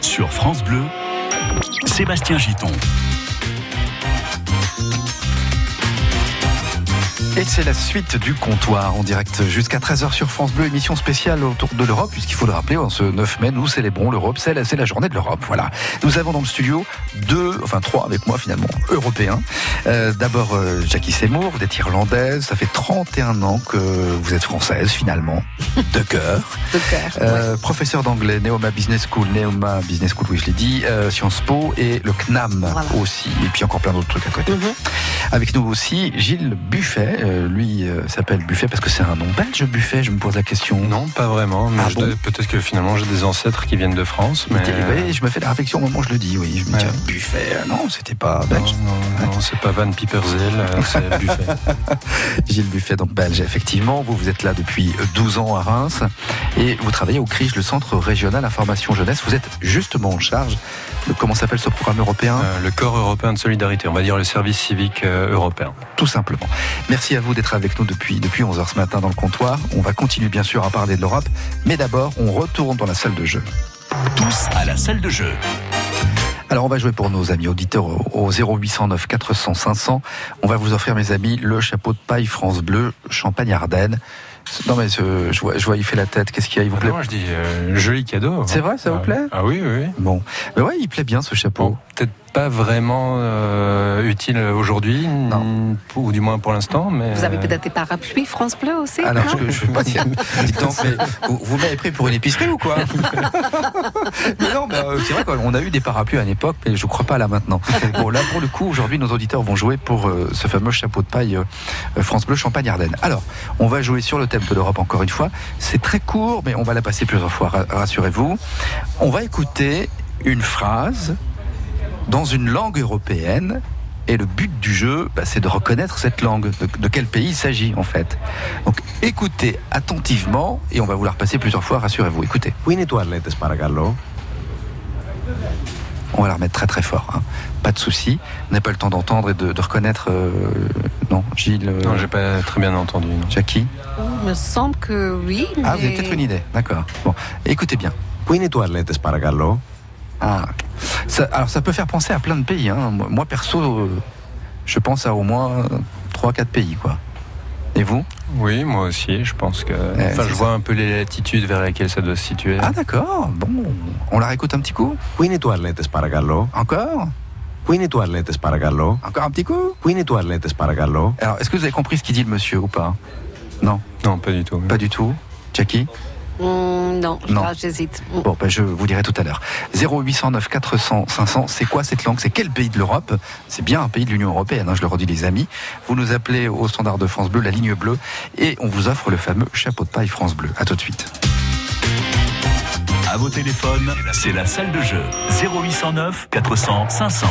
sur France Bleu, Sébastien Giton. Et c'est la suite du comptoir en direct jusqu'à 13h sur France Bleu, émission spéciale autour de l'Europe, puisqu'il faut le rappeler, en ce 9 mai, nous célébrons l'Europe, c'est la, c'est la journée de l'Europe. Voilà. Nous avons dans le studio deux, enfin trois avec moi finalement, européens. Euh, d'abord euh, Jackie Seymour, vous êtes irlandaise, ça fait 31 ans que vous êtes française finalement, de cœur. De cœur. Euh, professeur d'anglais, Neoma Business School, Neoma Business School, oui je l'ai dit, euh, Sciences Po et le CNAM Voilà. aussi, et puis encore plein d'autres trucs à côté. Mhm. Avec nous aussi Gilles Buffet, euh, lui euh, s'appelle Buffet parce que c'est un nom belge Buffet, je me pose la question. Non, pas vraiment. Ah bon peut-être que finalement j'ai des ancêtres qui viennent de France. Mais oui, je me fais la réflexion au moment où je le dis, oui. Je me dis, Ouais. Buffet, euh, non, c'était pas non, belge. non, non, c'est pas Van Pieperzel, euh, c'est Buffet. Gilles Buffet, donc belge, effectivement. Vous, vous êtes là depuis 12 ans à Reims et vous travaillez au CRIJ, le Centre Régional Information Jeunesse. Vous êtes justement en charge comment s'appelle ce programme européen, Euh, le corps européen de solidarité, on va dire le service civique euh, européen. tout simplement. Merci à vous d'être avec nous depuis, depuis 11h ce matin dans le comptoir. On va continuer bien sûr à parler de l'Europe, mais d'abord, on retourne dans la salle de jeu. Tous à la salle de jeu. Alors on va jouer pour nos amis auditeurs au au 0809 400 500. On va vous offrir mes amis le chapeau de paille France Bleu Champagne Ardennes. Non mais ce- je vois, je vois il fait la tête. Qu'est-ce qu'il y a? Il vous plaît? Moi je dis euh, joli cadeau. C'est vrai, ça vous Ah, plaît? Ah oui, oui. oui. Bon, mais ouais, il plaît bien ce chapeau. Bon, peut-être pas vraiment euh, utile aujourd'hui, ou du moins pour l'instant, mais Vous avez euh, peut-être des parapluies France Bleu aussi Alors je, je vais pas dire. Donc, mais vous, vous m'avez pris pour une épicerie ou quoi? Mais non, bah, euh, c'est vrai qu'on a eu des parapluies à une époque, mais je crois pas là maintenant. Bon là pour le coup aujourd'hui nos auditeurs vont jouer pour euh, ce fameux chapeau de paille euh, France Bleu Champagne Ardennes. Alors on va jouer sur le thème de l'Europe encore une fois. C'est très court, mais on va la passer plusieurs fois. ra- Rassurez-vous. On va écouter une phrase dans une langue européenne. Et le but du jeu, bah, c'est de reconnaître cette langue, de, quel pays il s'agit en fait. Donc écoutez attentivement, et on va vous la repasser plusieurs fois, rassurez-vous, écoutez. On va la remettre très très fort, hein. pas de souci. On n'a pas le temps d'entendre et de, reconnaître. Euh, non, Gilles. Euh, non, j'ai pas très bien entendu. Jackie? Oh, il me semble que oui. Ah, vous avez peut-être une idée, d'accord. Bon, écoutez bien. Queen et ah, ça, alors ça peut faire penser à plein de pays. Hein. Moi perso, euh, je pense à au moins 3-4 pays. quoi. Et vous? Oui, moi aussi, je pense que... Eh, enfin, je vois un peu les latitudes vers lesquelles ça doit se situer. Ah d'accord, bon, on la réécoute un petit coup? Où est toilettes, paragalo Encore? Où est toilettes, paragalo Encore un petit coup? Où toilettes, paragalo Alors, est-ce que vous avez compris ce qu'il dit le monsieur ou pas? Non? Non, pas du tout. Pas du tout Jackie? Hmm, non, Non. j'hésite. Hmm. Bon, ben, je vous dirai tout à l'heure. 0809 400 500, c'est quoi cette langue? C'est quel pays de l'Europe? C'est bien un pays de l'Union Européenne, hein, je le redis les amis. Vous nous appelez au standard de France Bleu, la ligne bleue, et on vous offre le fameux chapeau de paille France Bleu. À tout de suite. À vos téléphones, c'est la salle de jeu. 0809 400 500.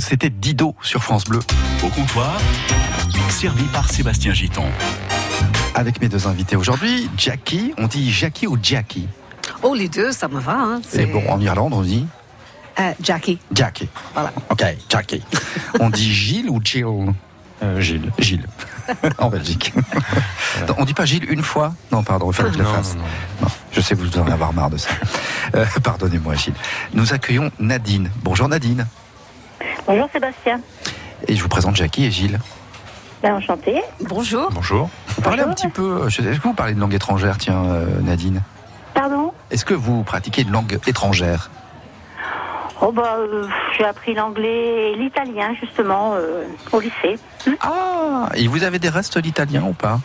C'était Dido sur France Bleu. Au comptoir, servi par Sébastien Giton. Avec mes deux invités aujourd'hui, Jackie, on dit Jackie ou Jackie? Oh, les deux, ça me va. Hein. Et C'est bon, en Irlande, on dit? Euh, Jackie. Jackie. Voilà. Ok, Jackie. on dit Gilles ou Jill? Euh, Gilles. Gilles. en Belgique. on dit pas Gilles une fois? Non, pardon, il fallait que je le Non, fasse. non, non. Non, je sais que vous en avoir marre de ça. Euh, Pardonnez-moi, Gilles. Nous accueillons Nadine. Bonjour Nadine. Bonjour Sébastien. Et je vous présente Jackie et Gilles. Ben, enchanté. Bonjour. Bonjour. Vous parlez un petit peu. je- Est-ce que vous parlez de langue étrangère, tiens, euh, Nadine Pardon Est-ce que vous pratiquez une langue étrangère Oh bah euh, j'ai appris l'anglais et l'italien justement euh, au lycée. Ah Et vous avez des restes d'italien ou pas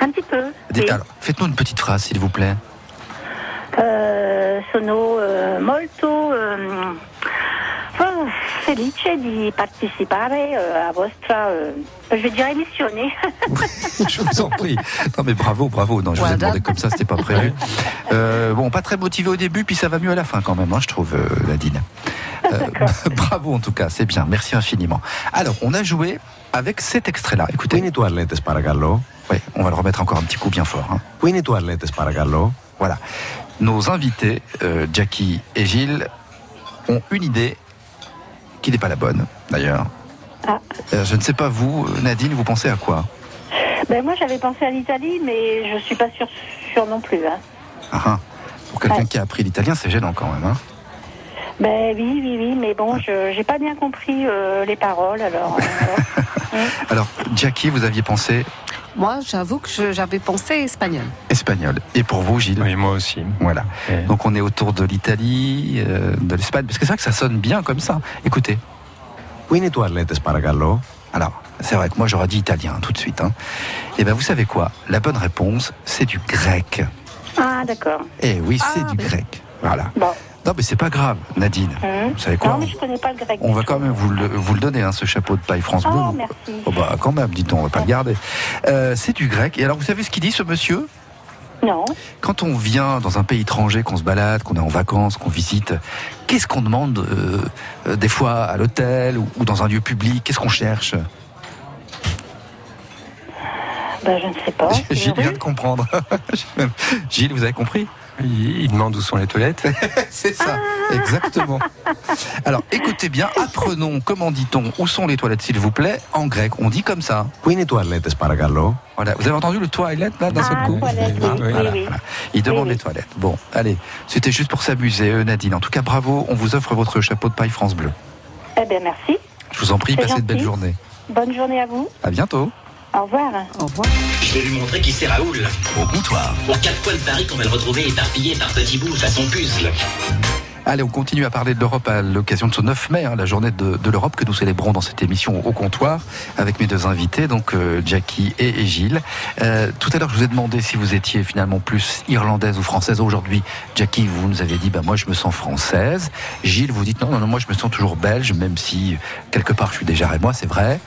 Un petit peu. Des- oui. alors, Faites-nous une petite phrase, s'il vous plaît. Euh, sono euh, molto euh, felice di partecipare eh, à votre, eh, je dirais, missione. je vous en prie. Non mais bravo, bravo. Non, je vous ai demandé comme ça, c'était pas prévu. Euh, bon, pas très motivé au début, puis ça va mieux à la fin quand même, hein, je trouve, euh, Nadine. Euh, bravo en tout cas, c'est bien. Merci infiniment. Alors, on a joué avec cet extrait-là. Écoutez. Quindi tu arletes paragallo. Oui, on va le remettre encore un petit coup bien fort. Hein. Quindi tu arletes. Voilà. Nos invités, Jackie et Gilles, ont une idée qui n'est pas la bonne, d'ailleurs. Ah. Euh, je ne sais pas vous, Nadine, vous pensez à quoi ben moi j'avais pensé à l'Italie mais je suis pas sûre sûre non plus. Hein. Ah, ah. Pour quelqu'un Ouais. qui a appris l'italien, c'est gênant quand même. Hein Ben oui oui oui mais bon je j'ai pas bien compris euh, les paroles alors. euh, Alors, Jackie, vous aviez pensé moi, j'avoue que j'avais pensé espagnol. Espagnol. Et pour vous, Gilles Oui, moi aussi. Voilà. Donc on est autour de l'Italie, euh, de l'Espagne, parce que c'est vrai que ça sonne bien comme ça. Écoutez. Quindi toilettes, sparagallo Alors, c'est vrai que moi j'aurais dit italien tout de suite. Hein. Et bien vous savez quoi? La bonne réponse, c'est du grec. Ah d'accord. Eh oui, c'est ah, du grec. Voilà. Bon. Non mais c'est pas grave, Nadine. Hum. Vous savez quoi Non mais je connais pas le grec. On va quand même vous le, vous le donner, hein, ce chapeau de paille France Bleu. Oh merci. Oh bah quand même, dites-on, on va pas le garder. Euh, c'est du grec. Et alors vous savez ce qu'il dit ce monsieur? Non. Quand on vient dans un pays étranger, qu'on se balade, qu'on est en vacances, qu'on visite, qu'est-ce qu'on demande euh, euh, des fois à l'hôtel ou, ou dans un lieu public? Qu'est-ce qu'on cherche? Ben je ne sais pas. Gilles vient de comprendre. Gilles, vous avez compris? il, demande où sont les toilettes. c'est ça, ah. exactement. Alors écoutez bien, apprenons comment dit-on où sont les toilettes s'il vous plaît en grec. On dit comme ça. Oui, les toilettes, paragallo. Voilà, vous avez entendu le toilette là d'un ah, seul coup oui, ah, oui. Il demande les toilettes. Bon, allez, c'était juste pour s'amuser, euh, Nadine. En tout cas, bravo, on vous offre votre chapeau de paille France Bleu. Eh bien, merci. Je vous en prie, passez gentil. de belles journées. Bonne journée à vous. À bientôt. Au revoir. Au revoir. Je vais lui montrer qui c'est Raoul. Au comptoir, Aux quatre coins de Paris qu'on va le retrouver éparpillé par petits bouts façon puzzle. Allez, on continue à parler de l'Europe à l'occasion de ce 9 mai, hein, la journée de, de l'Europe que nous célébrons dans cette émission au comptoir avec mes deux invités, donc euh, Jackie et, et Gilles. Euh, tout à l'heure, je vous ai demandé si vous étiez finalement plus irlandaise ou française. Aujourd'hui, Jackie, vous nous avez dit, bah, moi je me sens française. Gilles, vous dites, non, non, non, moi je me sens toujours belge, même si quelque part je suis déjà moi, c'est vrai.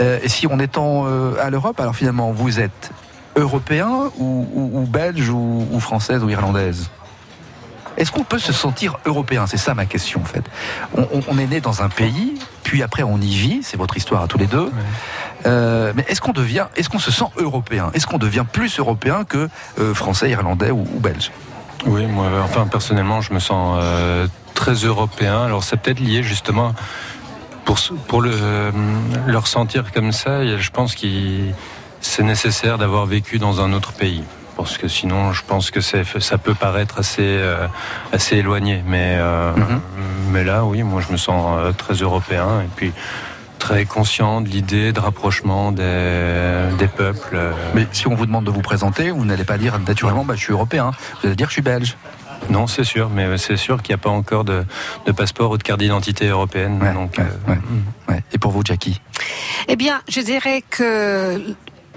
Euh, et si on étant euh, à l'Europe, alors finalement, vous êtes européen ou, ou- ou belge ou, ou française ou irlandaise? Est-ce qu'on peut se sentir européen? C'est ça ma question en fait. On, on- on est né dans un pays, puis après on y vit, c'est votre histoire à tous les deux. Euh, mais est-ce qu'on devient, est-ce qu'on se sent européen? Est-ce qu'on devient plus européen que euh, français, irlandais ou, ou belge? Oui, moi, enfin, personnellement, je me sens euh, très européen. Alors, c'est peut-être lié justement pour, le, le ressentir comme ça. Je pense que c'est nécessaire d'avoir vécu dans un autre pays. Parce que sinon, je pense que ça peut paraître assez, euh, assez éloigné. Mais, euh, Mhm. mais là, oui, moi, je me sens euh, très européen. Et puis, très conscient de l'idée de rapprochement des, des peuples. Mais si on vous demande de vous présenter, vous n'allez pas dire naturellement, bah, je suis européen. Vous allez dire, je suis belge. Non, c'est sûr, mais c'est sûr qu'il n'y a pas encore de, de passeport ou de carte d'identité européenne. Ouais, donc, ouais, euh, ouais. Ouais. Et pour vous, Jackie? Eh bien, je dirais que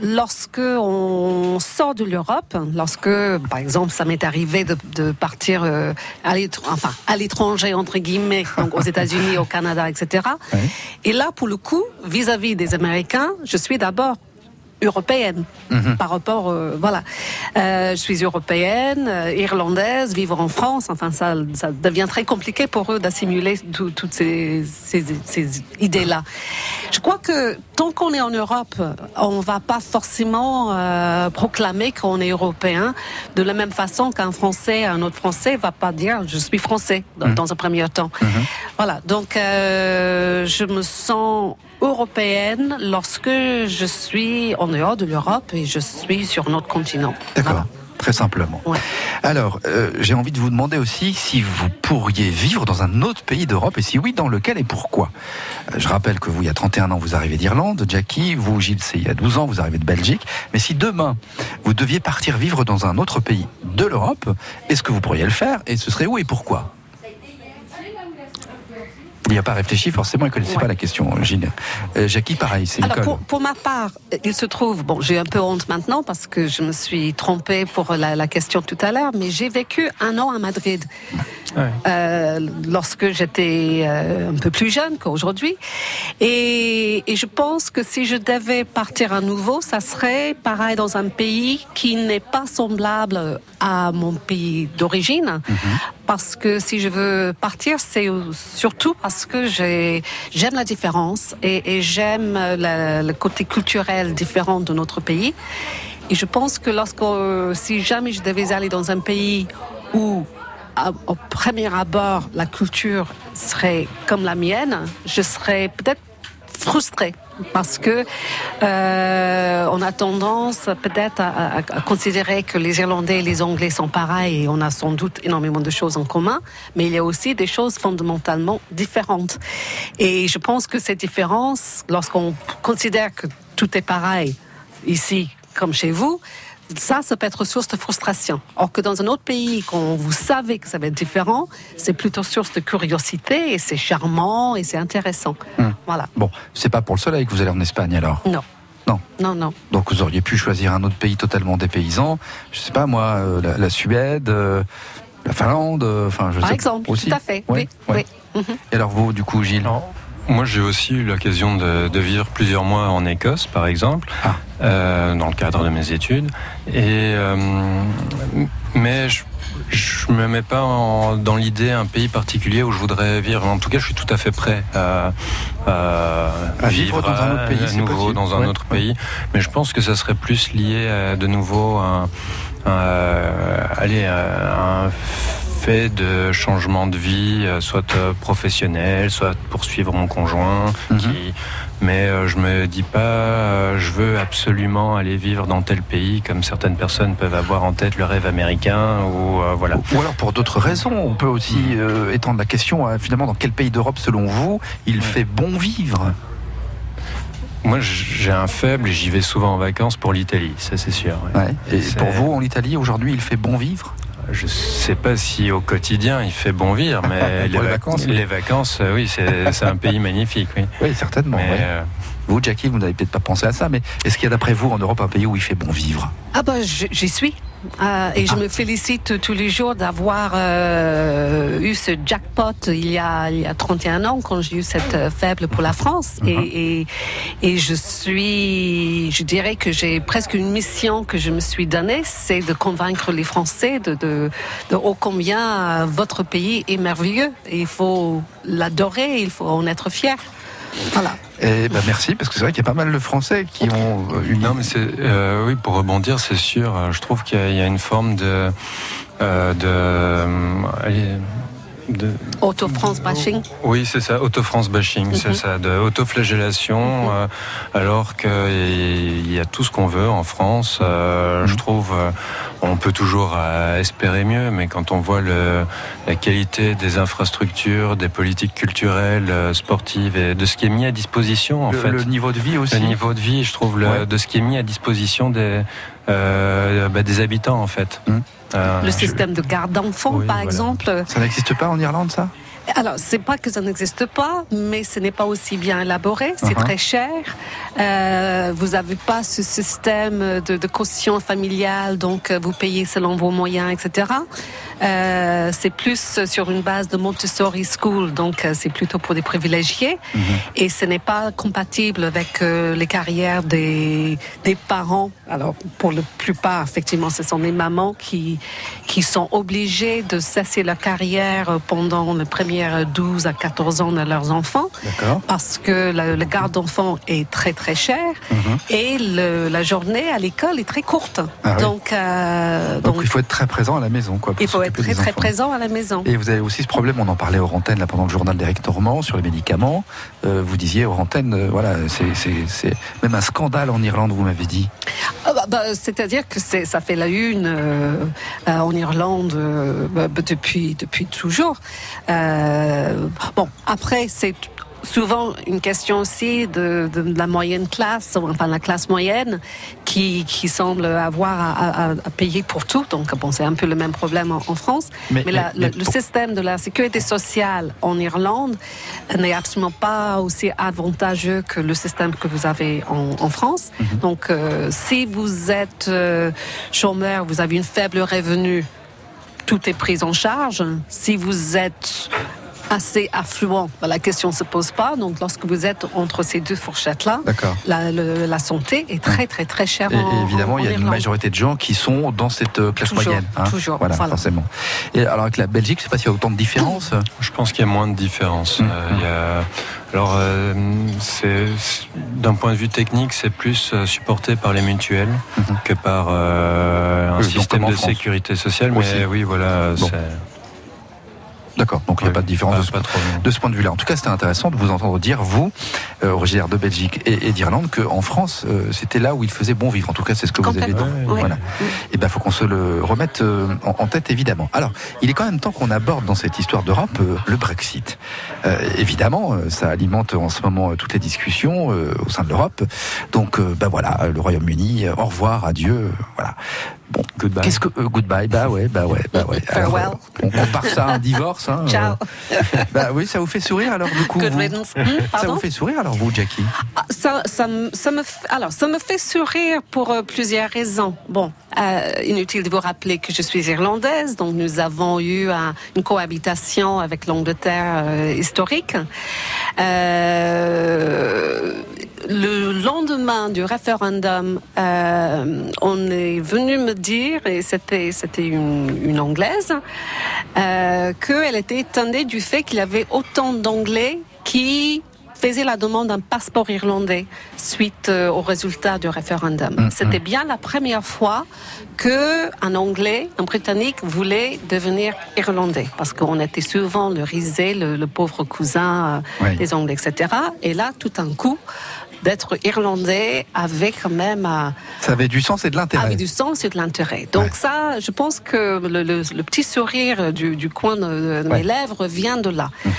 lorsque on sort de l'Europe, lorsque, par exemple, ça m'est arrivé de, de partir euh, à l'étr- enfin, à l'étranger entre guillemets, donc aux États-Unis, au Canada, etc. Et là, pour le coup, vis-à-vis des Américains, je suis d'abord européenne Mhm. par rapport, euh, voilà. Euh, je suis européenne, euh, irlandaise, vivre en France, enfin ça, ça devient très compliqué pour eux d'assimiler tout- toutes ces, ces, ces idées-là. Je crois que tant qu'on est en Europe, on va pas forcément euh, proclamer qu'on est européen de la même façon qu'un Français, un autre Français va pas dire je suis français dans, dans un premier temps. Voilà, donc euh, je me sens européenne lorsque je suis en dehors de l'Europe et je suis sur notre continent. D'accord. Voilà. Très simplement. Ouais. Alors, euh, j'ai envie de vous demander aussi si vous pourriez vivre dans un autre pays d'Europe et si oui, dans lequel et pourquoi. Euh, je rappelle que vous, il y a 31 ans, vous arrivez d'Irlande, Jackie, vous, Gilles, c'est il y a 12 ans, vous arrivez de Belgique. Mais si demain, vous deviez partir vivre dans un autre pays de l'Europe, est-ce que vous pourriez le faire et ce serait où et pourquoi? Il n'y a pas réfléchi, forcément, il ne connaissait Ouais. pas la question, Gilles. Euh, Jackie, pareil, c'est Alors Nicole. pour, pour ma part, il se trouve, bon, j'ai un peu honte maintenant parce que je me suis trompée pour la, la question tout à l'heure, mais j'ai vécu un an à Madrid Ouais. euh, lorsque j'étais euh, un peu plus jeune qu'aujourd'hui. Et, et je pense que si je devais partir à nouveau, ça serait pareil dans un pays qui n'est pas semblable à mon pays d'origine. Parce que si je veux partir, c'est surtout parce que j'ai- j'aime la différence et, j'aime le côté culturel différent de notre pays. Et je pense que lorsque, si jamais je devais aller dans un pays où au premier abord, la culture serait comme la mienne, je serais peut-être frustrée parce que euh, on a tendance peut-être à, à- considérer que les Irlandais et les Anglais sont pareils et on a sans doute énormément de choses en commun, mais il y a aussi des choses fondamentalement différentes. Et je pense que ces différences, lorsqu'on considère que tout est pareil ici comme chez vous, ça, ça peut être source de frustration. Or que dans un autre pays, quand vous savez que ça va être différent, c'est plutôt source de curiosité et c'est charmant et c'est intéressant. Voilà. Bon, c'est pas pour le soleil que vous allez en Espagne alors? Non. Non. Non, non. Donc vous auriez pu choisir un autre pays totalement dépaysant. Je sais pas moi, euh, la, la Suède, euh, la Finlande, euh, enfin je Par sais exemple, aussi. tout à fait. Ouais, oui, ouais. oui. Mhm. Et alors vous, du coup, Gilles? Alors, moi, j'ai aussi eu l'occasion de, de vivre plusieurs mois en Écosse, par exemple, Ah. euh, dans le cadre de mes études. Et, euh, mais je je me mets pas en- dans l'idée un pays particulier où je voudrais vivre. En tout cas, je suis tout à fait prêt à, à À vivre dans un autre pays, à nouveau dans un Ouais, autre pays. Mais je pense que ça serait plus lié à, de nouveau à, à- un fait de changement de vie, euh, soit euh, professionnel, soit pour suivre mon conjoint. Mhm. qui- mais euh, je me dis pas, je veux absolument aller vivre dans tel pays, comme certaines personnes peuvent avoir en tête le rêve américain ou euh, voilà. Ou alors pour d'autres raisons, on peut aussi euh, étendre la question à finalement dans quel pays d'Europe selon vous il fait bon vivre? Moi, j'ai un faible et j'y vais souvent en vacances pour l'Italie, ça c'est sûr. ouais. Et pour vous en Italie aujourd'hui il fait bon vivre? Je sais pas si au quotidien il fait bon vivre, mais les vac- vacances, oui. les vacances, euh, oui, c'est un pays magnifique, oui. Oui, certainement. Mais, ouais. euh, Vous, Jackie, vous n'avez peut-être pas pensé à ça, mais est-ce qu'il y a d'après vous en Europe un pays où il fait bon vivre? Ah ben, j- j'y suis. Euh, et je me félicite tous les jours d'avoir euh, eu ce jackpot il y, a, il y a 31 ans quand j'ai eu cette euh, faible pour la France. et, et, et je suis, je dirais que j'ai presque une mission que je me suis donnée, c'est de convaincre les Français de, de, de ô combien votre pays est merveilleux. Et il faut l'adorer, il faut en être fier. Voilà. Eh ben merci, parce que c'est vrai qu'il y a pas mal de Français qui ont euh, une Non, mais c'est euh, oui pour rebondir, c'est sûr. euh, Je trouve qu'il y, a- une forme de euh, de euh, de Auto-France bashing. oui, c'est ça, auto-France bashing, c'est Mhm. ça, de auto-flagellation, euh, alors qu'il y a tout ce qu'on veut en France. euh, Je trouve, euh, on peut toujours euh, espérer mieux, mais quand on voit le, la qualité des infrastructures, des politiques culturelles, euh, sportives et de ce qui est mis à disposition, en le, fait, le niveau de vie aussi. le niveau de vie, je trouve, le- Ouais. de ce qui est mis à disposition des, euh, bah, des habitants, en fait. Euh, Le système de garde d'enfants, Oui, par voilà. exemple. Ça n'existe pas en Irlande, ça? Alors, c'est pas que ça n'existe pas, mais ce n'est pas aussi bien élaboré, c'est Uh-huh. très cher. Euh, vous n'avez pas ce système de, de caution familiale, donc euh, vous payez selon vos moyens, etc. Euh, c'est plus sur une base de Montessori School, donc euh, c'est plutôt pour des privilégiés. Et ce n'est pas compatible avec euh, les carrières des, des parents. Alors, pour la plupart, effectivement, ce sont les mamans qui, qui sont obligées de cesser leur carrière pendant les premières 12 à 14 ans de leurs enfants. Parce que la- le garde d'enfants est très très cher et le- la journée à l'école est très courte. Mhm. Ah oui. euh, Donc, donc, il faut être très présent à la maison, quoi. il faut être très très présent à la maison. Et vous avez aussi ce problème, on en parlait aux antennes là pendant le journal d'Éric Normand sur les médicaments. Euh, vous disiez aux antennes, euh, voilà, c'est- même un scandale en Irlande, vous m'avez dit. Ah bah, bah, C'est-à-dire que ça fait la une euh, en Irlande bah, depuis, depuis toujours. Bon, après, c'est souvent une question aussi de, de la moyenne classe, enfin la classe moyenne, qui, qui semble avoir à, à- à payer pour tout. Donc, bon, c'est un peu le même problème en, en France. Mais- Mais, la- mais- le, le système de la sécurité sociale en Irlande n'est absolument pas aussi avantageux que le système que vous avez en, en France. Donc, euh, si vous êtes euh, chômeur, vous avez une faible revenu, tout est pris en charge. Si vous êtes assez affluent, ben, la question ne se pose pas. Donc, lorsque vous êtes entre ces deux fourchettes-là, la, le- la santé est très, très, très chère Et, en et évidemment, en- il y a une majorité de gens qui sont dans cette euh, classe Toujours, moyenne. hein. toujours, Voilà, voilà. forcément. Et alors avec la Belgique, je sais pas s'il y a autant de différences. Je pense qu'il y a moins de différence. Mm. Euh, il y a- Alors, euh, c'est d'un point de vue technique, c'est plus supporté par les mutuelles Mhm. que par euh, un Oui, système de France. sécurité sociale. Mais Aussi. oui, voilà, Bon. c'est D'accord. Donc il n'y a pas de différence pas- de ce pas trop, non. de ce point de vue-là. En tout cas, c'était intéressant de vous entendre dire, vous, euh, originaire de Belgique et, et d'Irlande, qu'en France, euh, c'était là où il faisait bon vivre. En tout cas, c'est ce que vous avez dit. Voilà. Et ben, faut qu'on se le remette euh, en, en tête, évidemment. Alors, il est quand même temps qu'on aborde dans cette histoire d'Europe euh, le Brexit. Euh, évidemment, euh, ça alimente en ce moment euh, toutes les discussions euh, au sein de l'Europe. Donc, euh, ben voilà, le Royaume-Uni, euh, au revoir, adieu, voilà. Bon, Goodbye. Qu'est-ce que euh, goodbye Bah ouais, bah ouais, bah ouais. Farewell. euh, on compare ça à un divorce. Hein, Ciao. euh, bah oui, ça vous fait sourire alors du coup. Good vous riddance. Hmm, ça vous fait sourire alors vous, Jackie? Ah, ça, ça, me- ça alors, ça me fait sourire pour euh, plusieurs raisons. Bon, euh, inutile de vous rappeler que je suis irlandaise, donc nous avons eu un- une cohabitation avec l'Angleterre euh, historique. Euh, le lendemain du référendum, euh, on est venu me dire, et c'était c'était une, une anglaise, euh, qu'elle était étonnée du fait qu'il y avait autant d'anglais qui faisaient la demande d'un passeport irlandais suite euh, au résultat du référendum. Mm, C'était bien la première fois que un Anglais, un Britannique voulait devenir irlandais, parce qu'on était souvent le risé, le, le pauvre cousin euh, Oui. des Anglais, etc. Et là, tout un coup, d'être irlandais avait quand même euh, Ça avait du sens et de l'intérêt. avec du sens et de l'intérêt. Donc Ouais. ça, je pense que le, le- le petit sourire du, du coin de, de Ouais. mes lèvres vient de là. Mhm.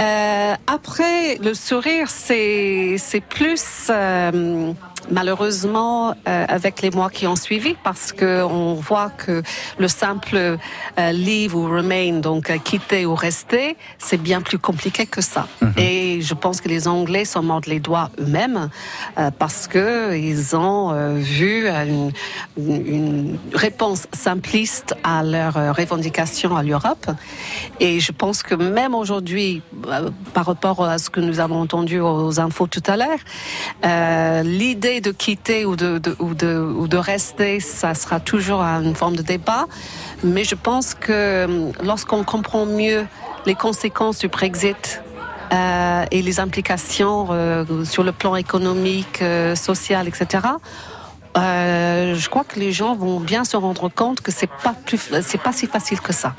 Euh, après, le sourire, c'est c'est plus euh, malheureusement euh, avec les mois qui ont suivi, parce que on voit que le simple euh, leave ou remain, donc euh, quitter ou rester, c'est bien plus compliqué que ça. Et je pense que les Anglais s'en mordent les doigts eux-mêmes euh, parce que ils ont euh, vu euh, une, réponse simpliste à leurs revendications à l'Europe. Et je pense que même aujourd'hui, par rapport à ce que nous avons entendu aux infos tout à l'heure, l'idée de quitter ou de, rester, ça sera toujours une forme de débat. Mais je pense que euh, lorsqu'on comprend mieux les conséquences du Brexit, euh, et les implications euh, sur le plan économique, euh, social, etc. Je crois que les gens vont bien se rendre compte que c'est pas plus, c'est pas si facile que ça.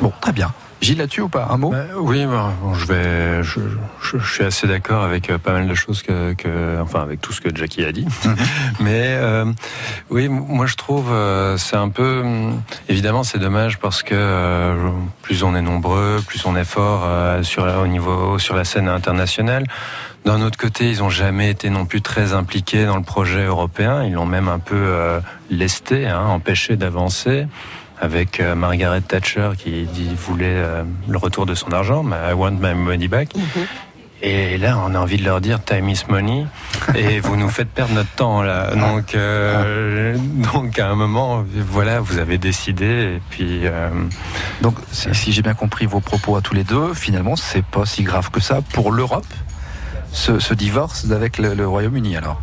Bon, très bien. Gilles là-dessus ou pas Un mot Bah, oui, bah, bon, je vais, je, je- je suis assez d'accord avec euh, pas mal de choses que, que- enfin, avec tout ce que Jackie a dit. Mais euh, oui, moi je trouve, euh, c'est un peu, hum, évidemment, c'est dommage parce que euh, plus on est nombreux, plus on est fort euh, sur au niveau, sur la scène internationale. D'un autre côté, ils ont jamais été non plus très impliqués dans le projet européen. Ils l'ont même un peu euh, lesté, hein, empêché d'avancer. Avec euh, Margaret Thatcher qui dit, voulait euh, le retour de son argent, I want my money back. Mhm. Et là, on a envie de leur dire time is money, et vous nous faites perdre notre temps là. Donc, euh, donc à un moment, voilà, vous avez décidé, et puis. euh, Donc, si, si j'ai bien compris vos propos à tous les deux, finalement, c'est pas si grave que ça pour l'Europe, ce, ce divorce avec le, le Royaume-Uni, alors?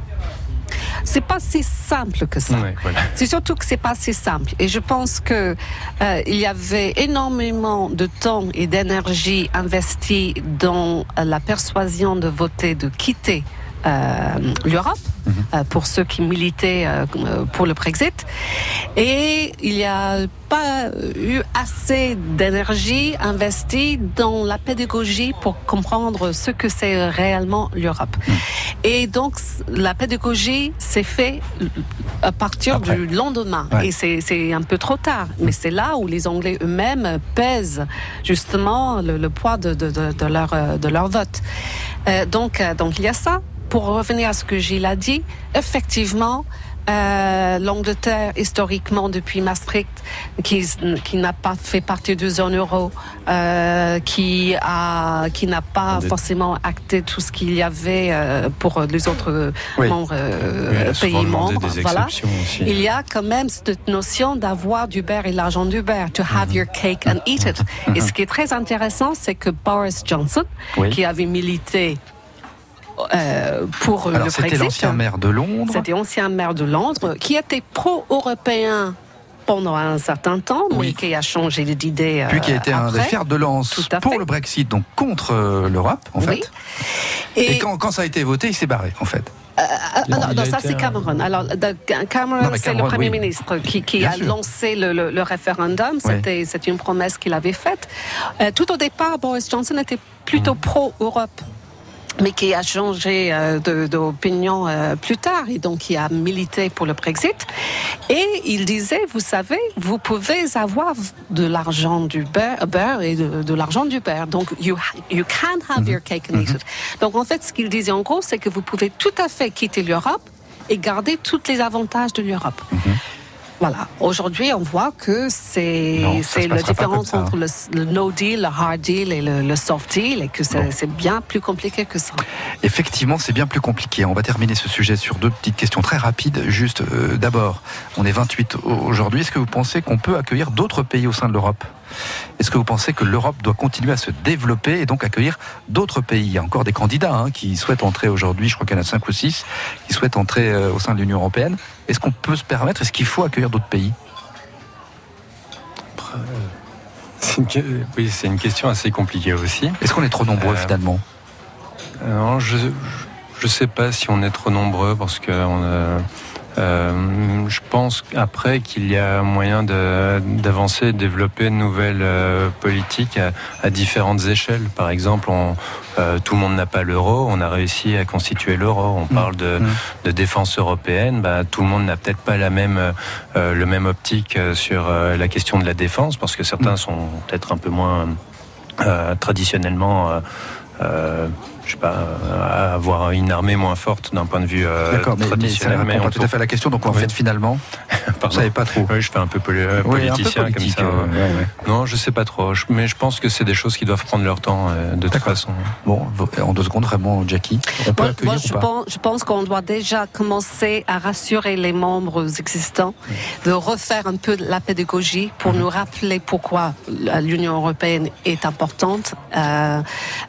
C'est pas si simple que ça. ouais, voilà. C'est surtout que c'est pas si simple. Et je pense que euh, il y avait énormément de temps et d'énergie investis dans la persuasion de voter de quitter euh, l'Europe euh, pour ceux qui militaient euh, pour le Brexit. Et il n'y a pas eu assez d'énergie investie dans la pédagogie pour comprendre ce que c'est réellement l'Europe. Et donc, la pédagogie s'est faite à partir Après. du lendemain. Ouais. Et c'est un peu trop tard. Mais c'est là où les Anglais eux-mêmes pèsent justement le, le poids de, de, de, de leur, de leur vote. Euh, donc, donc, il y a ça. Pour revenir à ce que Gilles a dit, effectivement, euh, l'Angleterre, historiquement, depuis Maastricht, qui, qui n'a pas fait partie de zone euro, euh, qui a, qui n'a pas forcément acté tout ce qu'il y avait euh, pour les autres Oui. membres, euh, Oui, pays membres. Voilà. aussi. Il y a quand même cette notion d'avoir du beurre et l'argent du beurre, to have your cake and eat it. Et ce qui est très intéressant, c'est que Boris Johnson, Oui. qui avait milité euh, pour Alors, le c'était Brexit, l'ancien maire de Londres. c'était ancien maire de Londres, qui était pro-européen pendant un certain temps, mais Oui. qui a changé d'idée. Puis qui a euh, été un des fers de lance pour fait. le Brexit, donc contre euh, l'Europe, en Oui. fait. Et, Et, quand, quand ça a été voté, il s'est barré, en fait. Non, non, a ça c'est Cameron. Alors, Cameron, c'est le Premier oui. ministre qui, a sûr. lancé le, le- le référendum. C'était c'est une promesse qu'il avait faite. Euh, tout au départ, Boris Johnson était plutôt pro-Europe. Mais qui a changé euh, d'opinion euh, plus tard et donc qui a milité pour le Brexit. Et il disait, vous savez, vous pouvez avoir de l'argent du beurre, beurre et de, de l'argent du beurre. Donc, you, you can have your cake and eat it. Donc, en fait, ce qu'il disait en gros, c'est que vous pouvez tout à fait quitter l'Europe et garder tous les avantages de l'Europe. Mm-hmm. Voilà. Aujourd'hui, on voit que c'est la différence hein. entre le, le no deal, le hard deal et le, le soft deal, et que c'est bien plus compliqué que ça. Effectivement, c'est bien plus compliqué. On va terminer ce sujet sur deux petites questions très rapides. Juste, euh, d'abord, on est 28 au- aujourd'hui. Est-ce que vous pensez qu'on peut accueillir d'autres pays au sein de l'Europe? Est-ce que vous pensez que l'Europe doit continuer à se développer et donc accueillir d'autres pays? Il y a encore des candidats hein, qui souhaitent entrer aujourd'hui, je crois qu'il y en a 5 ou 6, qui souhaitent entrer euh, au sein de l'Union européenne. Est-ce qu'on peut se permettre Est-ce qu'il faut accueillir d'autres pays? Une, que- oui, c'est une question assez compliquée aussi. Est-ce qu'on est trop nombreux Euh, finalement? Non, je je sais pas si on est trop nombreux parce que on a- euh, je pense après qu'il y a moyen d'avancer, de développer de nouvelles euh, politiques à, à différentes échelles. Par exemple, on, euh, tout le monde n'a pas l'euro, on a réussi à constituer l'euro. On parle de, Mmh. de défense européenne, bah, tout le monde n'a peut-être pas la même, euh, le même optique euh, sur euh, la question de la défense parce que certains Mm. sont peut-être un peu moins euh, traditionnellement. Je sais pas, euh, avoir une armée moins forte d'un point de vue euh, D'accord, mais, mais ça ne répond pas tout à fait à la question. Donc en Oui. fait, finalement, vous savez pas trop. Oui, je fais un peu poli- Oui, un peu politicien politique, comme ça. euh, ouais, ouais. Non, je sais pas trop. Je- mais je pense que c'est des choses qui doivent prendre leur temps euh, de toute façon. Bon, en deux secondes, vraiment, Jackie, on peut Moi, accueillir moi, ou je, pas pense, je pense qu'on doit déjà commencer à rassurer les membres existants, de refaire un peu la pédagogie pour Mhm. nous rappeler pourquoi l'Union européenne est importante. Euh,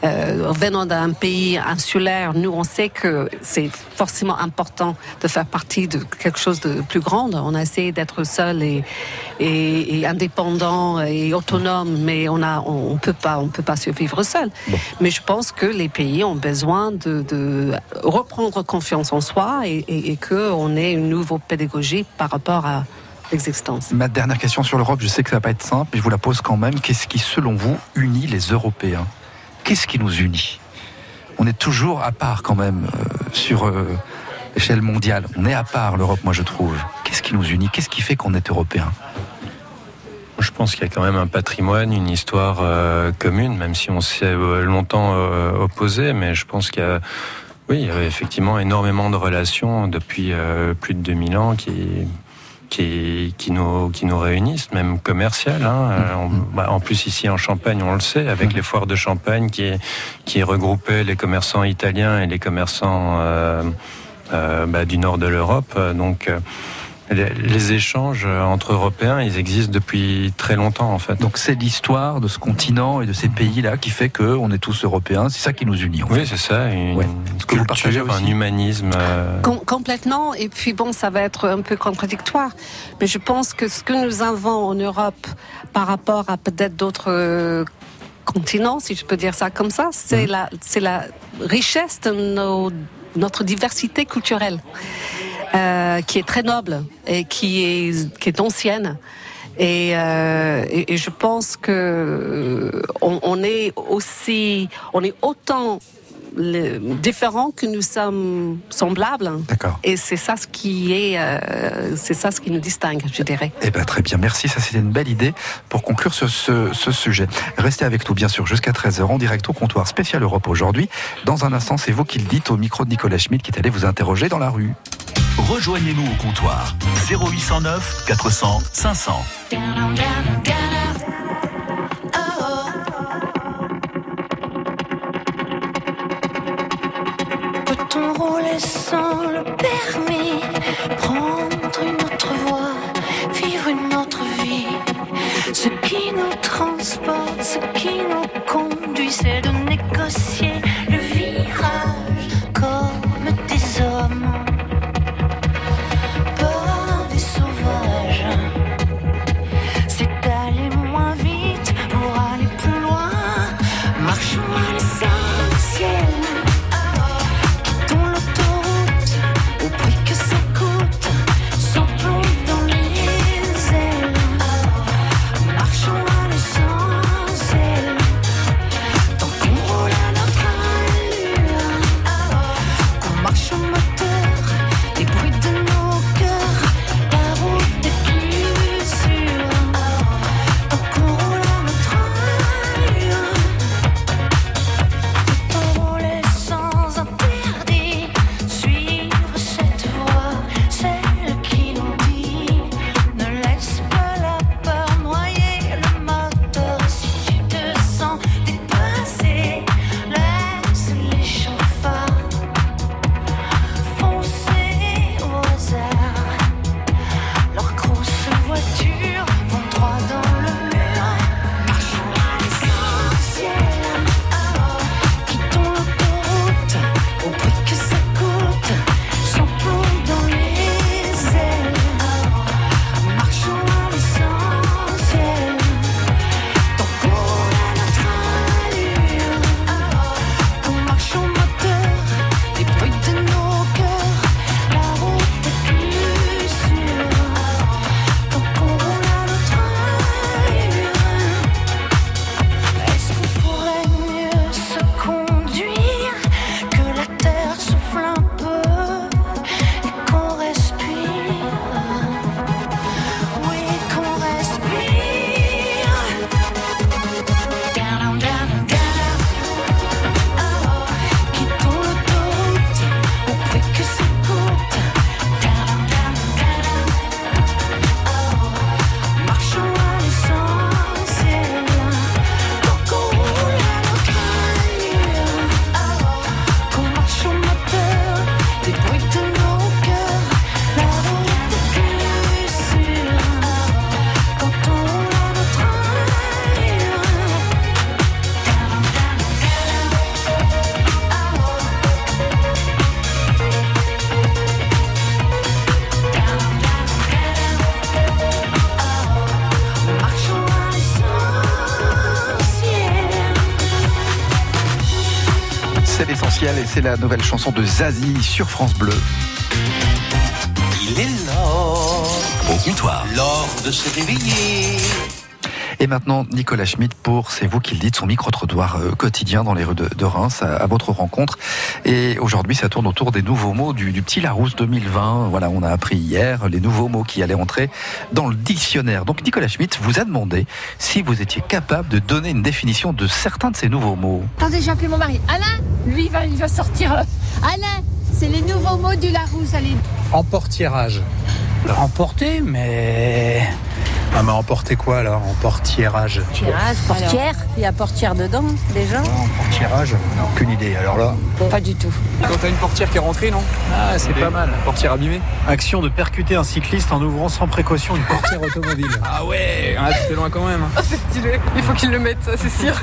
euh, venant d'un pays insulaire, nous, on sait que c'est forcément important de faire partie de quelque chose de plus grand. On a essayé d'être seul et, et, et indépendant et autonome, mais on a, on, on peut pas, on peut pas survivre seul. Mais je pense que les pays ont besoin de, de reprendre confiance en soi et, et, et qu'on ait une nouvelle pédagogie par rapport à l'existence. Ma dernière question sur l'Europe, je sais que ça va pas être simple, mais je vous la pose quand même. Qu'est-ce qui, selon vous, unit les Européens? Qu'est-ce qui nous unit? On est toujours à part quand même euh, sur euh, l'échelle mondiale. On est à part l'Europe, moi je trouve. Qu'est-ce qui nous unit? Qu'est-ce qui fait qu'on est Européens Je pense qu'il y a quand même un patrimoine, une histoire euh, commune, même si on s'est longtemps opposé, mais je pense qu'il y a, effectivement énormément de relations depuis plus de 2000 ans qui, qui, qui, nous, qui nous réunissent, même commerciales. Hein. On- bah, en plus, ici en Champagne, on le sait, avec les foires de Champagne qui, qui regroupaient les commerçants italiens et les commerçants euh, euh, bah, du nord de l'Europe. Donc, euh, les, échanges euh, entre Européens, ils existent depuis très longtemps, en fait. Donc c'est l'histoire de ce continent et de ces pays-là qui fait qu'on est tous européens. C'est ça qui nous unit. En fait. Oui, c'est ça, une Ouais. Ce que vous partagez culture, un humanisme. euh, Com- complètement. Et puis bon, ça va être un peu contradictoire. Mais je pense que ce que nous avons en Europe par rapport à peut-être d'autres euh, continents, si je peux dire ça comme ça, c'est la, c'est la richesse de nos- notre diversité culturelle, euh, qui est très noble et qui est, qui est ancienne. Et, euh, et, et je pense que euh, on, on est aussi, on est autant différents que nous sommes semblables. D'accord. Et c'est ça ce qui est, euh, c'est ça ce qui nous distingue, je dirais. Eh ben, très bien, merci. Ça, c'était une belle idée pour conclure ce, ce- ce sujet. Restez avec nous, bien sûr, jusqu'à 13h en direct au comptoir spécial Europe aujourd'hui. Dans un instant, c'est vous qui le dites au micro de Nicolas Schmitt qui est allé vous interroger dans la rue. Rejoignez-nous au comptoir 0809 400 500. Peut-on Et c'est la nouvelle chanson de Zazie sur France Bleu. Il est l'heure, Au comptoir. l'heure de se réveiller. Et maintenant, Nicolas Schmitt pour C'est vous qui le dites, son micro-trottoir euh, quotidien dans les rues de, de Reims à, à votre rencontre. Et aujourd'hui, ça tourne autour des nouveaux mots du, du petit Larousse 2020. Voilà, on a appris hier les nouveaux mots qui allaient entrer dans le dictionnaire. Donc Nicolas Schmitt vous a demandé si vous étiez capable de donner une définition de certains de ces nouveaux mots. Attendez, j'ai appelé mon mari. Alain, lui, il va, il va sortir. euh, Alain, c'est les nouveaux mots du Larousse. Allez, Emportiérage. Emporté, mais. Ah, mais emporter quoi alors En portiérage Tirage, portière. Il y a portière dedans, déjà En portiérage Aucune idée. Alors là. Pas du tout. Quand t'as une portière qui est rentrée, non? Ah, c'est pas mal. Portière abîmée Action de percuter un cycliste en ouvrant sans précaution une portière automobile. Ah ouais Ah, c'était loin quand même. Ah, c'est stylé. Il faut qu'il le mette, ça, c'est sûr.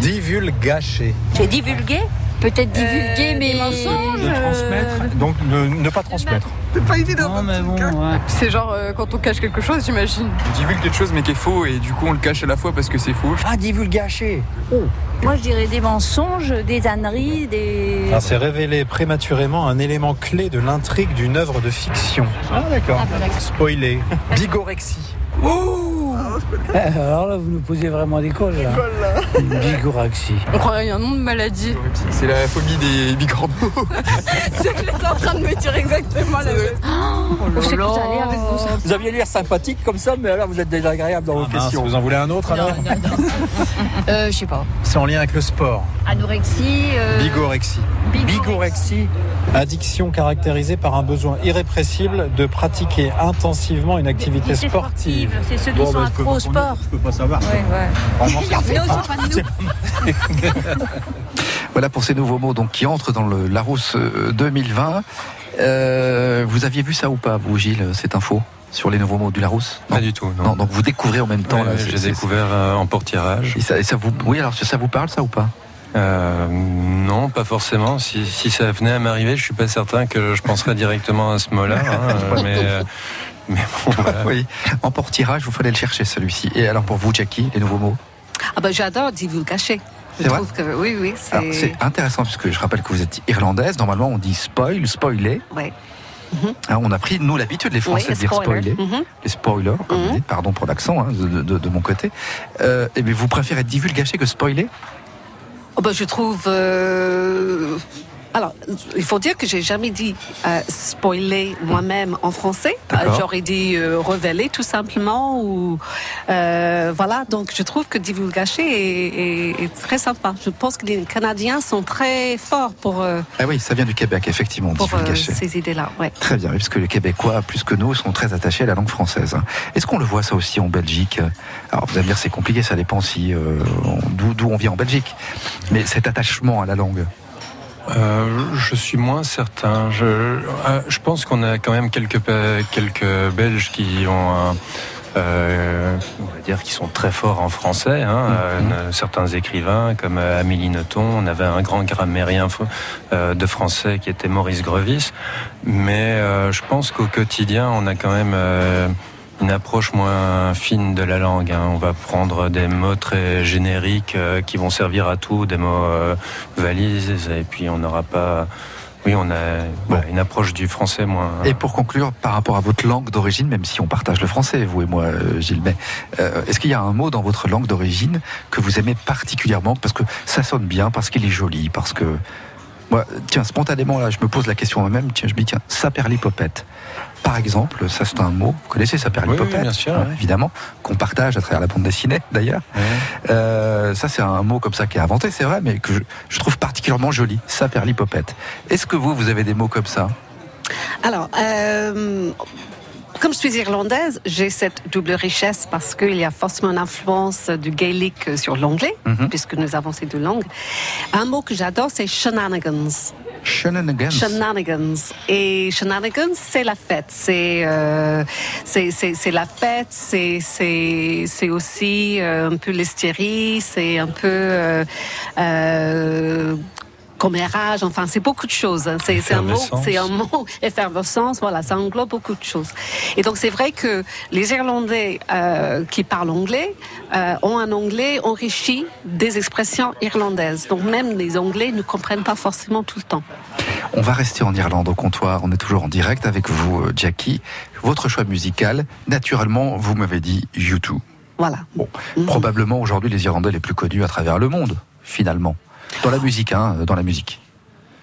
Divulgacher. J'ai divulgué? Peut-être divulgué, mais. De transmettre. Donc ne, ne pas transmettre. C'est pas évident. Non, mais bon, ouais. C'est genre euh, quand on cache quelque chose, j'imagine. On divulgue quelque chose mais qui est faux et du coup on le cache à la fois parce que c'est faux. Ah, divulgacher Moi, je dirais des mensonges, des âneries, des. Alors, c'est révéler prématurément un élément clé de l'intrigue d'une œuvre de fiction. Ah, d'accord. Spoiler. Bigorexie. Alors là, vous nous posez vraiment des cols, là. Bigoraxie. On croirait un nom de maladie. C'est la phobie des bigorneaux. C'est que j'étais en train de me dire exactement la même. Oh, vous aviez l'air sympathique comme ça, mais là, vous êtes désagréable dans vos Ah, mince, questions. vous en voulez un autre alors Euh, je sais pas. C'est en lien avec le sport. Anorexie. euh, Bigorexie. Bigorexie. Addiction caractérisée par un besoin irrépressible de pratiquer intensivement une activité sportive. C'est ceux qui sont accros au sport. Je peux pas savoir. Ouais, ouais. Vraiment, Il y en a aussi, pas de nous. Voilà pour ces nouveaux mots donc, qui entrent dans le Larousse euh, 2020. Euh, vous aviez vu ça ou pas, vous, Gilles, cette info sur les nouveaux mots du Larousse? Pas du tout, non. donc vous découvrez en même temps. Ouais, J'ai découvert euh, en portirage. Et ça, et ça vous, oui, alors ça vous parle ça ou pas? Euh, non, pas forcément. Si, si ça venait à m'arriver, je suis pas certain que je penserais directement à ce mot-là. hein, euh, mais, euh, mais bon, voilà. Oui. En portirage, vous fallait le chercher celui-ci. Et alors pour vous, Jackie, les nouveaux mots? Ah ben j'adore divulgacher. Je C'est vrai? trouve que oui, oui, c'est. Intéressant puisque je rappelle que vous êtes irlandaise. Normalement, on dit spoil, spoiler. Ouais. Hein, on a pris, nous, l'habitude, les Français, Oui, de dire spoiler. Mhm. Les spoilers, comme vous dites, pardon pour l'accent hein, de, de- de mon côté. Euh, et bien, vous préférez divulgacher que spoiler? Oh ben, je trouve. Alors, il faut dire que j'ai jamais dit euh, spoiler moi-même en français. Euh, J'aurais dit euh, révéler tout simplement ou euh, voilà. Donc, je trouve que divulgacher est, est- est très sympa. Je pense que les Canadiens sont très forts pour Ah oui, ça vient du Québec, effectivement, pour ces idées-là. Ouais. Très bien, oui, parce que les Québécois, plus que nous, sont très attachés à la langue française. hein. Est-ce qu'on le voit ça aussi en Belgique? Alors vous allez me dire c'est compliqué, ça dépend si d'où on vient en Belgique. Mais cet attachement à la langue. Euh, je suis moins certain. Je, euh, je pense qu'on a quand même quelques, quelques Belges qui ont un, euh, on va dire qui sont très forts en français. Hein, Euh, certains écrivains comme Amélie Nothomb, on avait un grand grammairien euh, de français qui était Maurice Grevis. Mais je pense qu'au quotidien, on a quand même euh, une approche moins fine de la langue. hein. On va prendre des mots très génériques euh, qui vont servir à tout, des mots euh, valises, et puis on n'aura pas. Oui, on a une approche du français moins. Et pour conclure, par rapport à votre langue d'origine, même si on partage le français, vous et moi, euh, Gilles, mais euh, est-ce qu'il y a un mot dans votre langue d'origine que vous aimez particulièrement? Parce que ça sonne bien, parce qu'il est joli, parce que moi, tiens, spontanément là, je me pose la question moi-même. Tiens, je me dis tiens, saperlipopette. Par exemple, ça c'est un mot. Vous connaissez saperlipopette Oui, oui, bien sûr, hein, oui. évidemment, qu'on partage à travers la bande dessinée d'ailleurs. Euh, ça, c'est un mot comme ça qui est inventé, c'est vrai, mais que je, je trouve particulièrement joli. Saperlipopette. Est-ce que vous, vous avez des mots comme ça? Alors, euh, comme je suis irlandaise, j'ai cette double richesse parce qu'il y a forcément une influence du gaélique sur l'anglais, Mhm. puisque nous avons ces deux langues. Un mot que j'adore, c'est shenanigans. Shenanigans. Shenanigans. Et shenanigans, c'est la fête. C'est euh, c'est la fête. C'est aussi euh, un peu l'hystérie. C'est un peu euh, euh, commérage. Enfin, c'est beaucoup de choses. hein. C'est un mot. Effervescence. C'est un mot. Effervescence. Voilà, ça englobe beaucoup de choses. Et donc, c'est vrai que les Irlandais euh, qui parlent anglais euh, ont un anglais enrichi des expressions irlandaises. Donc, même les Anglais ne comprennent pas forcément tout le temps. On va rester en Irlande au comptoir. On est toujours en direct avec vous, euh, Jackie. Votre choix musical, naturellement, vous m'avez dit U2. Voilà. Bon, probablement aujourd'hui les Irlandais les plus connus à travers le monde, finalement. Dans la musique, hein, dans la musique.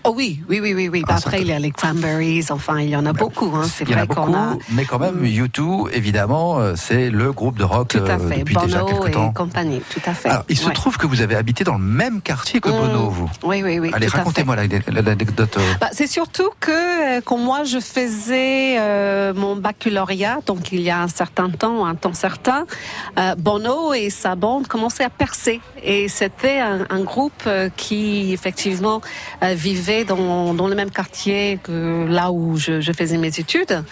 Oh oui, oui, oui, oui, oui. Bah, après, il y a les Cranberries, enfin, il y en a beaucoup. Hein. C'est vrai beaucoup, qu'on a. mais quand même, U2, évidemment, euh, c'est le groupe de rock Tout à euh, fait. depuis déjà Bono et temps. compagnie, tout à fait. Alors, il se Ouais. trouve que vous avez habité dans le même quartier que Mm. Bono, vous. Oui, oui, oui. Allez, racontez-moi l'ane- l'anecdote. euh. Bah, c'est surtout que quand moi je faisais euh, mon baccalauréat, donc il y a un certain temps, un temps certain, euh, Bono et sa bande commençaient à percer. Et c'était un, un groupe qui effectivement euh, vivait dans, dans le même quartier que là où je, je faisais mes études.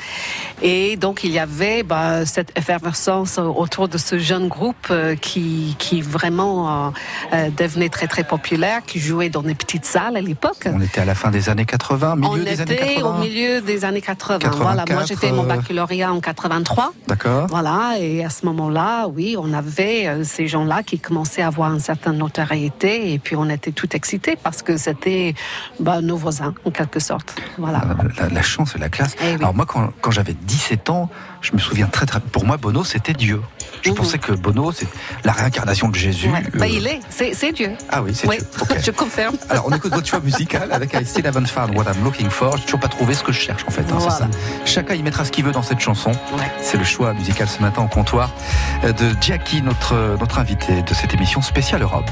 Et donc il y avait bah, cette effervescence autour de ce jeune groupe euh, qui, qui vraiment euh, euh, devenait très très populaire, qui jouait dans des petites salles à l'époque. On était à la fin des années 80, milieu On des années était 80. au milieu des années 80. 84, voilà, moi j'ai fait mon baccalauréat en 83. D'accord. Voilà, et à ce moment-là, oui, on avait ces gens-là qui commençaient à avoir une certaine notoriété, et puis on était tout excités parce que c'était bah, nos voisins, en quelque sorte. Voilà. La, la chance et la classe. Eh oui. Alors moi, quand, quand j'avais 17 ans, je me souviens très très. Pour moi, Bono, c'était Dieu. Je pensais que Bono, c'est la réincarnation de Jésus. Mhm. Ouais. Bah, Euh, il est, c'est Dieu. Ah oui, c'est Oui, Dieu. Je confirme. Alors, on écoute votre choix musical avec I Still Haven't Found What I'm Looking For. J'ai toujours pas trouvé ce que je cherche, en fait. hein, Voilà. ça. Chacun y mettra ce qu'il veut dans cette chanson. C'est le choix musical ce matin au comptoir euh, de Jackie, notre, notre invité de cette émission spéciale Europe.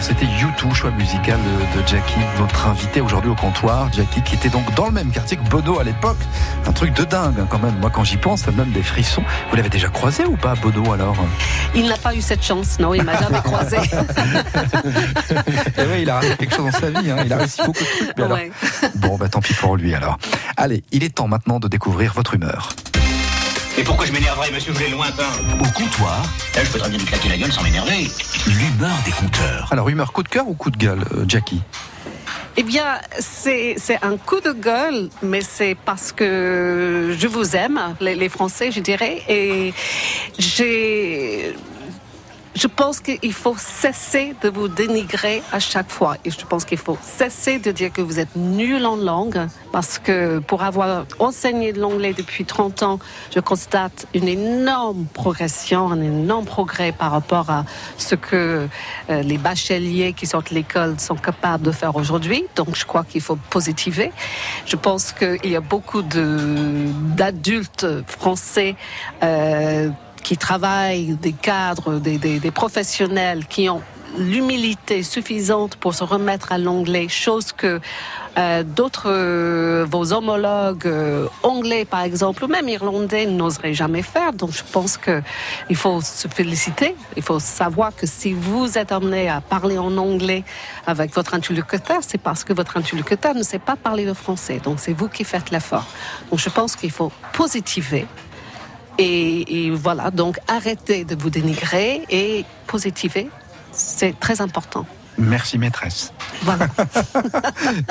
C'était U2, choix musical de, de Jackie, notre invité aujourd'hui au comptoir. Jackie qui était donc dans le même quartier que Bono à l'époque. Un truc de dingue hein, quand même. Moi quand j'y pense, ça me donne des frissons. Vous l'avez déjà croisé ou pas, Bono alors? Il n'a pas eu cette chance, non, il m'a jamais croisé. Eh oui, il a raté quelque chose dans sa vie. hein. Il a réussi beaucoup de trucs. mais alors- Ouais. Bon, bah tant pis pour lui alors. Allez, il est temps maintenant de découvrir votre humeur. Et pourquoi je m'énerverais, monsieur, vous êtes lointain Au comptoir, Là, je peux très bien me claquer la gueule sans m'énerver. l'humeur des compteurs. Alors, humeur coup de cœur ou coup de gueule, euh, Jackie? Eh bien, c'est c'est un coup de gueule, mais c'est parce que je vous aime, les, les Français, je dirais, et j'ai. Je pense qu'il faut cesser de vous dénigrer à chaque fois. Et je pense qu'il faut cesser de dire que vous êtes nul en langue, parce que pour avoir enseigné l'anglais depuis 30 ans, je constate une énorme progression, un énorme progrès par rapport à ce que euh, les bacheliers qui sortent de l'école sont capables de faire aujourd'hui. Donc je crois qu'il faut positiver. Je pense qu'il y a beaucoup de- d'adultes français euh, qui travaillent, des cadres, des, professionnels qui ont l'humilité suffisante pour se remettre à l'anglais, chose que euh, d'autres, euh, vos homologues euh, anglais par exemple, ou même irlandais n'oseraient jamais faire. Donc je pense que il faut se féliciter. Il faut savoir que si vous êtes amené à parler en anglais avec votre interlocuteur, c'est parce que votre interlocuteur ne sait pas parler le français. Donc c'est vous qui faites l'effort. Donc je pense qu'il faut positiver. Et, et voilà, donc arrêtez de vous dénigrer et positiver. C'est très important. Merci maîtresse. Voilà.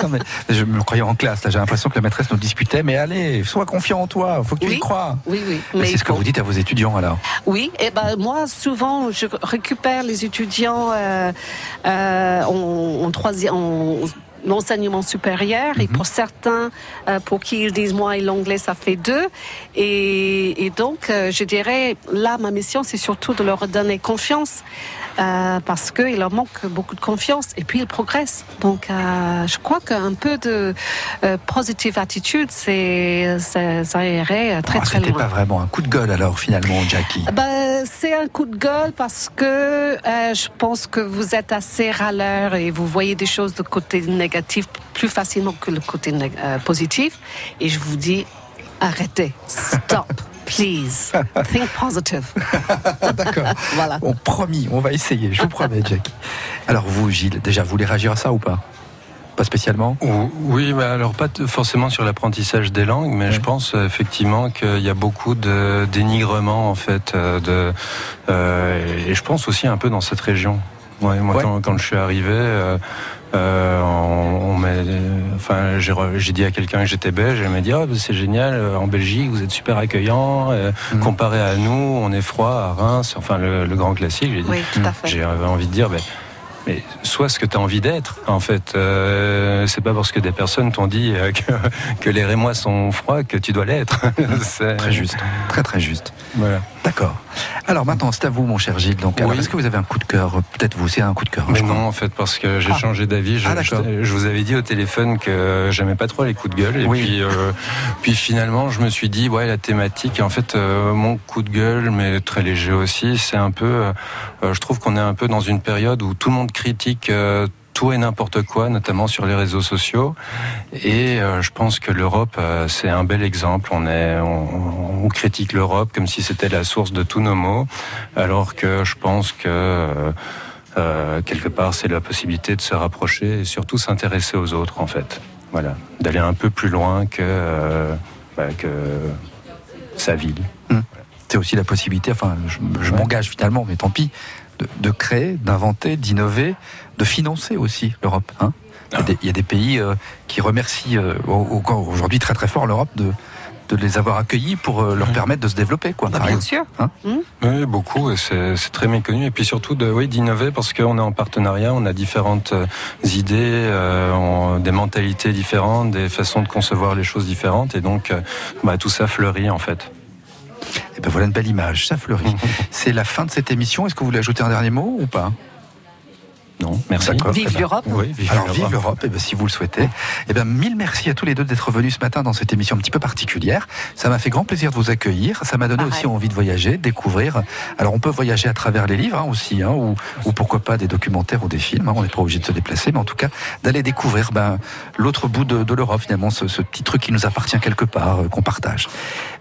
Non, mais je me croyais en classe, là j'ai l'impression que la maîtresse nous disputait, mais allez, sois confiant en toi, faut que tu y crois. Oui, oui. Mais c'est ce que vous dites à vos étudiants alors. Oui, et ben moi souvent je récupère les étudiants euh, euh, en, en troisième. En, l'enseignement supérieur et pour certains euh, pour qui ils disent moi et l'anglais ça fait deux. Et, et donc euh, je dirais là ma mission c'est surtout de leur donner confiance euh, parce qu'il leur manque beaucoup de confiance et puis ils progressent. Donc euh, je crois qu'un peu de euh, positive attitude c'est ça, irait très Ah, très C'était loin. pas vraiment un coup de gueule alors finalement, Jackie. ben, c'est un coup de gueule parce que je pense que vous êtes assez râleur et vous voyez des choses de côté négatif plus facilement que le côté euh, positif. Et je vous dis, arrêtez, stop, please, think positive. D'accord. Voilà. Bon, promis, on va essayer, je vous promets, Jackie. Alors vous, Gilles, déjà, vous voulez réagir à ça ou pas? Pas spécialement? Ou- Oui, mais alors pas forcément sur l'apprentissage des langues, mais je pense euh, effectivement qu'il y a beaucoup de dénigrement en fait, euh, de, euh, et je pense aussi un peu dans cette région. Ouais, moi, Ouais. Quand, quand je suis arrivé, euh, euh, on, enfin, j'ai dit à quelqu'un que j'étais belge, elle m'a dit oh, c'est génial, euh, en Belgique vous êtes super accueillant, euh, Mhm. comparé à nous, on est froid à Reims, enfin le, le grand classique. J'ai Oui, envie de dire, ben, mais sois ce que tu as envie d'être, en fait. Euh, c'est pas parce que des personnes t'ont dit euh, que, que les Rémois sont froids que tu dois l'être. C'est- Très juste, très très juste. Voilà. D'accord. Alors maintenant, c'est à vous, mon cher Gilles. Donc, Oui. est-ce que vous avez un coup de cœur? Peut-être vous aussi un coup de cœur. hein, Mais je crois. non, en fait, parce que j'ai Ah. changé d'avis. Je, Ah, je- je vous avais dit au téléphone que j'aimais pas trop les coups de gueule. Et Oui. puis, euh, puis finalement, je me suis dit, ouais, la thématique. Et en fait, euh, mon coup de gueule, mais très léger aussi, c'est un peu. euh, je trouve qu'on est un peu dans une période où tout le monde critique. Tout et n'importe quoi, notamment sur les réseaux sociaux. Et euh, je pense que l'Europe, euh, c'est un bel exemple. On, est, on, on critique l'Europe comme si c'était la source de tous nos maux, alors que je pense que euh, quelque part, c'est la possibilité de se rapprocher et surtout s'intéresser aux autres, en fait. Voilà, d'aller un peu plus loin que, bah, que sa ville. C'est aussi la possibilité, enfin, je, je m'engage finalement, mais tant pis, de, de créer, d'inventer, d'innover, de financer aussi l'Europe. hein. il, y a des, il y a des pays euh, qui remercient euh, au- au- aujourd'hui très très fort l'Europe de, de les avoir accueillis pour euh, leur permettre de se développer. Quoi, par bien sûr. Hein Oui, beaucoup, c'est c'est très méconnu. Et puis surtout, de, oui, d'innover parce qu'on est en partenariat, on a différentes idées, euh, on- des mentalités différentes, des façons de concevoir les choses différentes, et donc bah, tout ça fleurit en fait. Et ben voilà une belle image, ça fleurit. C'est la fin de cette émission. Est-ce que vous voulez ajouter un dernier mot ou pas? Non. Merci. Vive l'Europe. Oui, vive Alors l'Europe. vive l'Europe, eh ben, si vous le souhaitez. Eh ben, mille merci à tous les deux d'être venus ce matin dans cette émission un petit peu particulière. Ça m'a fait grand plaisir de vous accueillir. Ça m'a donné Pareil. aussi envie de voyager, de découvrir. Alors on peut voyager à travers les livres hein, aussi, hein, ou, ou pourquoi pas des documentaires ou des films. hein. On n'est pas obligé de se déplacer, mais en tout cas d'aller découvrir ben, l'autre bout de, de l'Europe finalement, ce, ce petit truc qui nous appartient quelque part, euh, qu'on partage.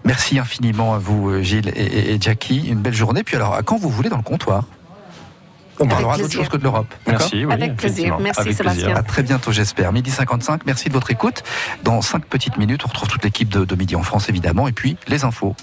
Merci infiniment à vous, euh, Gilles et, et- et Jackie. Une belle journée. Puis alors, à quand vous voulez dans le comptoir? On parlera d'autre chose que de l'Europe. Merci, oui, Avec plaisir. Merci, Avec Sébastien. plaisir. à très bientôt, j'espère. Midi 55, merci de votre écoute. Dans cinq petites minutes, on retrouve toute l'équipe de, de Midi en France, évidemment, et puis les infos.